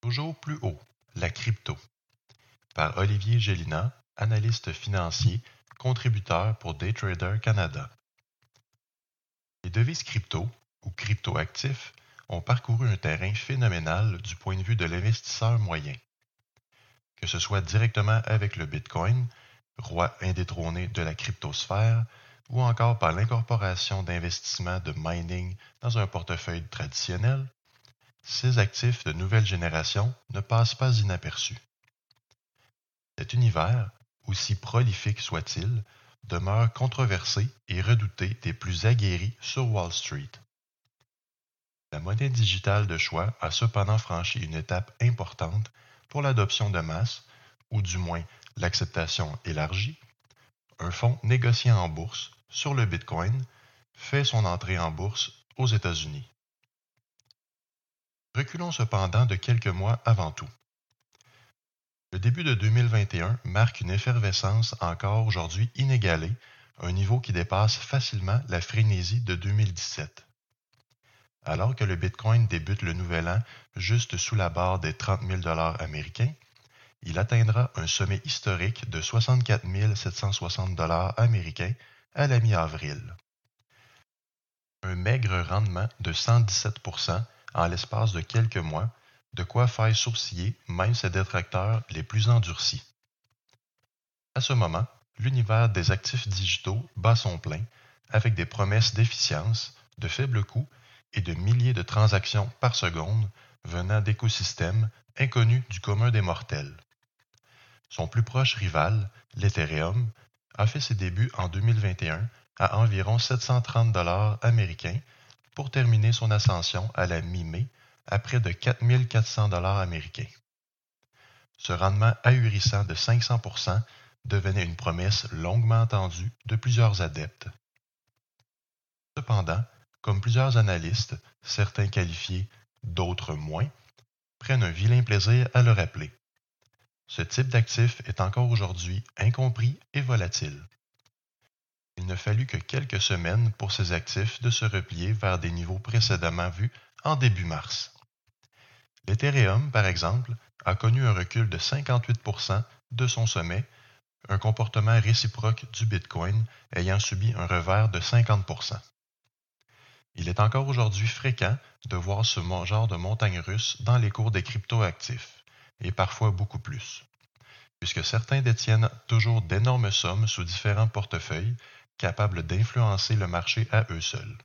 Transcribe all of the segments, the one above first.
Toujours plus haut, la crypto. Par Olivier Gélina, analyste financier, contributeur pour Daytrader Canada. Les devises crypto, ou crypto-actifs, ont parcouru un terrain phénoménal du point de vue de l'investisseur moyen. Que ce soit directement avec le Bitcoin, roi indétrôné de la cryptosphère, ou encore par l'incorporation d'investissements de mining dans un portefeuille traditionnel, ces actifs de nouvelle génération ne passent pas inaperçus. Cet univers, aussi prolifique soit-il, demeure controversé et redouté des plus aguerris sur Wall Street. La monnaie digitale de choix a cependant franchi une étape importante pour l'adoption de masse, ou du moins l'acceptation élargie. Un fonds négocié en bourse sur le Bitcoin fait son entrée en bourse aux États-Unis. Reculons cependant de quelques mois avant tout. Le début de 2021 marque une effervescence encore aujourd'hui inégalée, un niveau qui dépasse facilement la frénésie de 2017. Alors que le Bitcoin débute le nouvel an juste sous la barre des 30 000 dollars américains, il atteindra un sommet historique de 64 760 dollars américains à la mi-avril. Un maigre rendement de 117 en l'espace de quelques mois, de quoi faire sourciller même ses détracteurs les plus endurcis. À ce moment, l'univers des actifs digitaux bat son plein, avec des promesses d'efficience, de faibles coûts et de milliers de transactions par seconde venant d'écosystèmes inconnus du commun des mortels. Son plus proche rival, l'Ethereum, a fait ses débuts en 2021 à environ 730 dollars américains pour terminer son ascension à la mi-mai à près de 4400 dollars américains. Ce rendement ahurissant de 500% devenait une promesse longuement attendue de plusieurs adeptes. Cependant, comme plusieurs analystes, certains qualifiés, d'autres moins, prennent un vilain plaisir à le rappeler. Ce type d'actif est encore aujourd'hui incompris et volatile. Il ne fallut que quelques semaines pour ces actifs de se replier vers des niveaux précédemment vus en début mars. L'Ethereum, par exemple, a connu un recul de 58% de son sommet, un comportement réciproque du Bitcoin ayant subi un revers de 50% Il est encore aujourd'hui fréquent de voir ce genre de montagne russe dans les cours des cryptoactifs, et parfois beaucoup plus, puisque certains détiennent toujours d'énormes sommes sous différents portefeuilles capables d'influencer le marché à eux seuls.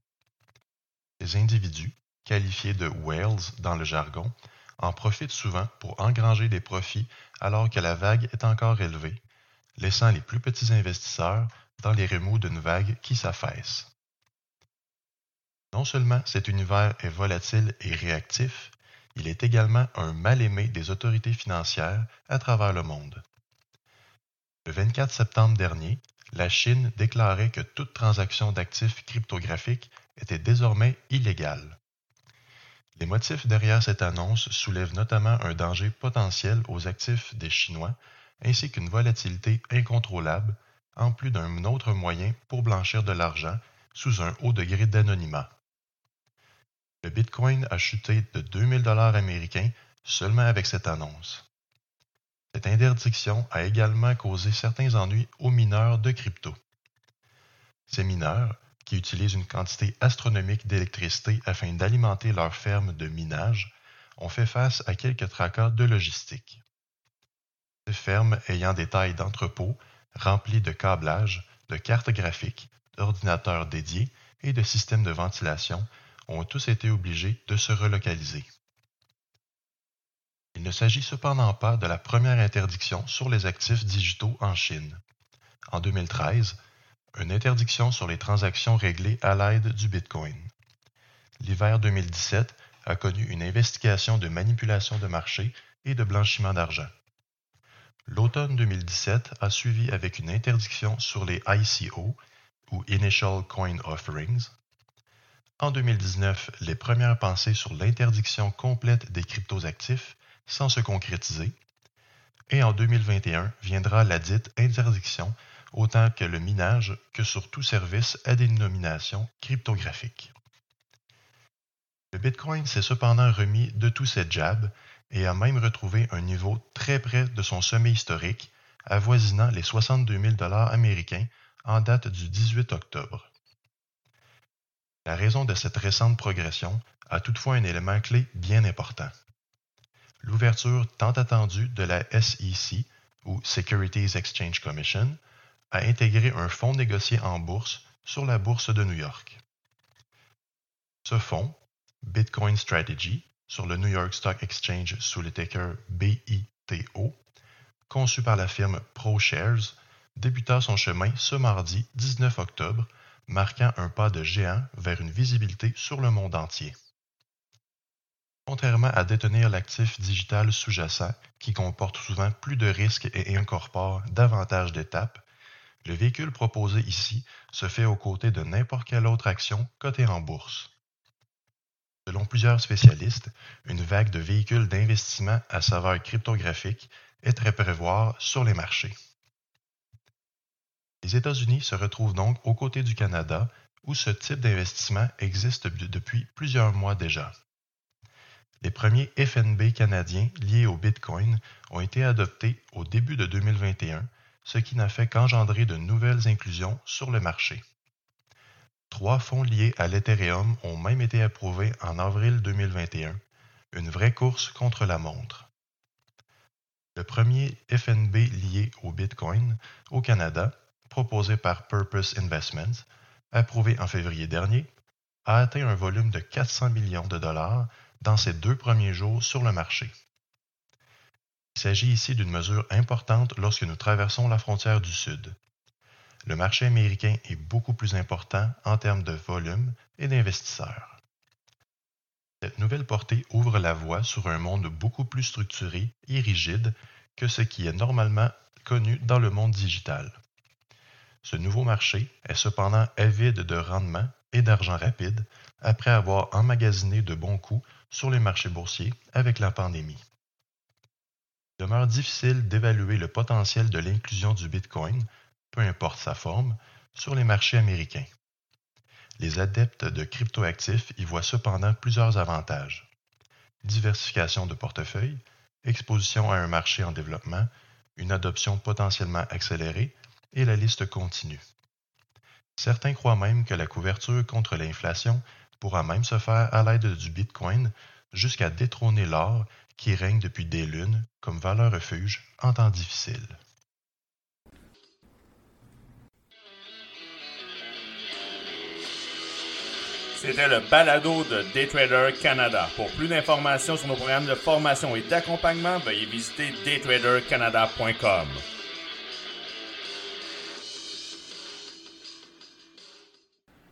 Ces individus, qualifiés de whales dans le jargon, en profitent souvent pour engranger des profits alors que la vague est encore élevée, laissant les plus petits investisseurs dans les remous d'une vague qui s'affaisse. Non seulement cet univers est volatile et réactif, il est également un mal-aimé des autorités financières à travers le monde. Le 24 septembre dernier, la Chine déclarait que toute transaction d'actifs cryptographiques était désormais illégale. Les motifs derrière cette annonce soulèvent notamment un danger potentiel aux actifs des Chinois ainsi qu'une volatilité incontrôlable, en plus d'un autre moyen pour blanchir de l'argent sous un haut degré d'anonymat. Le Bitcoin a chuté de 2000 dollars américains seulement avec cette annonce. Cette interdiction a également causé certains ennuis aux mineurs de crypto. Ces mineurs, qui utilisent une quantité astronomique d'électricité afin d'alimenter leurs fermes de minage, ont fait face à quelques tracas de logistique. Ces fermes ayant des tailles d'entrepôts remplis de câblages, de cartes graphiques, d'ordinateurs dédiés et de systèmes de ventilation ont tous été obligés de se relocaliser. Il ne s'agit cependant pas de la première interdiction sur les actifs digitaux en Chine. En 2013, une interdiction sur les transactions réglées à l'aide du Bitcoin. L'hiver 2017 a connu une investigation de manipulation de marché et de blanchiment d'argent. L'automne 2017 a suivi avec une interdiction sur les ICO, ou Initial Coin Offerings. En 2019, les premières pensées sur l'interdiction complète des cryptos actifs sans se concrétiser. Et en 2021 viendra la dite interdiction autant que le minage que sur tout service à dénomination cryptographique. Le Bitcoin s'est cependant remis de tous ses jabs et a même retrouvé un niveau très près de son sommet historique, avoisinant les 62 000 dollars américains en date du 18 octobre. La raison de cette récente progression a toutefois un élément clé bien important. L'ouverture tant attendue de la SEC, ou Securities Exchange Commission, a intégré un fonds négocié en bourse sur la bourse de New York. Ce fonds, Bitcoin Strategy, sur le New York Stock Exchange sous le ticker BITO, conçu par la firme ProShares, débuta son chemin ce mardi 19 octobre, marquant un pas de géant vers une visibilité sur le monde entier. Contrairement à détenir l'actif digital sous-jacent qui comporte souvent plus de risques et incorpore davantage d'étapes, le véhicule proposé ici se fait aux côtés de n'importe quelle autre action cotée en bourse. Selon plusieurs spécialistes, une vague de véhicules d'investissement à saveur cryptographique est à prévoir sur les marchés. Les États-Unis se retrouvent donc aux côtés du Canada, où ce type d'investissement existe depuis plusieurs mois déjà. Les premiers FNB canadiens liés au Bitcoin ont été adoptés au début de 2021, ce qui n'a fait qu'engendrer de nouvelles inclusions sur le marché. Trois fonds liés à l'Ethereum ont même été approuvés en avril 2021, une vraie course contre la montre. Le premier FNB lié au Bitcoin au Canada proposé par Purpose Investments, approuvé en février dernier, a atteint un volume de 400 millions de dollars dans ses deux premiers jours sur le marché. Il s'agit ici d'une mesure importante lorsque nous traversons la frontière du Sud. Le marché américain est beaucoup plus important en termes de volume et d'investisseurs. Cette nouvelle portée ouvre la voie sur un monde beaucoup plus structuré et rigide que ce qui est normalement connu dans le monde digital. Ce nouveau marché est cependant avide de rendement et d'argent rapide après avoir emmagasiné de bons coups sur les marchés boursiers avec la pandémie. Il demeure difficile d'évaluer le potentiel de l'inclusion du Bitcoin, peu importe sa forme, sur les marchés américains. Les adeptes de cryptoactifs y voient cependant plusieurs avantages. Diversification de portefeuille, exposition à un marché en développement, une adoption potentiellement accélérée et la liste continue. Certains croient même que la couverture contre l'inflation pourra même se faire à l'aide du Bitcoin jusqu'à détrôner l'or qui règne depuis des lunes comme valeur refuge en temps difficiles. C'était le balado de Daytrader Canada. Pour plus d'informations sur nos programmes de formation et d'accompagnement, veuillez visiter daytradercanada.com.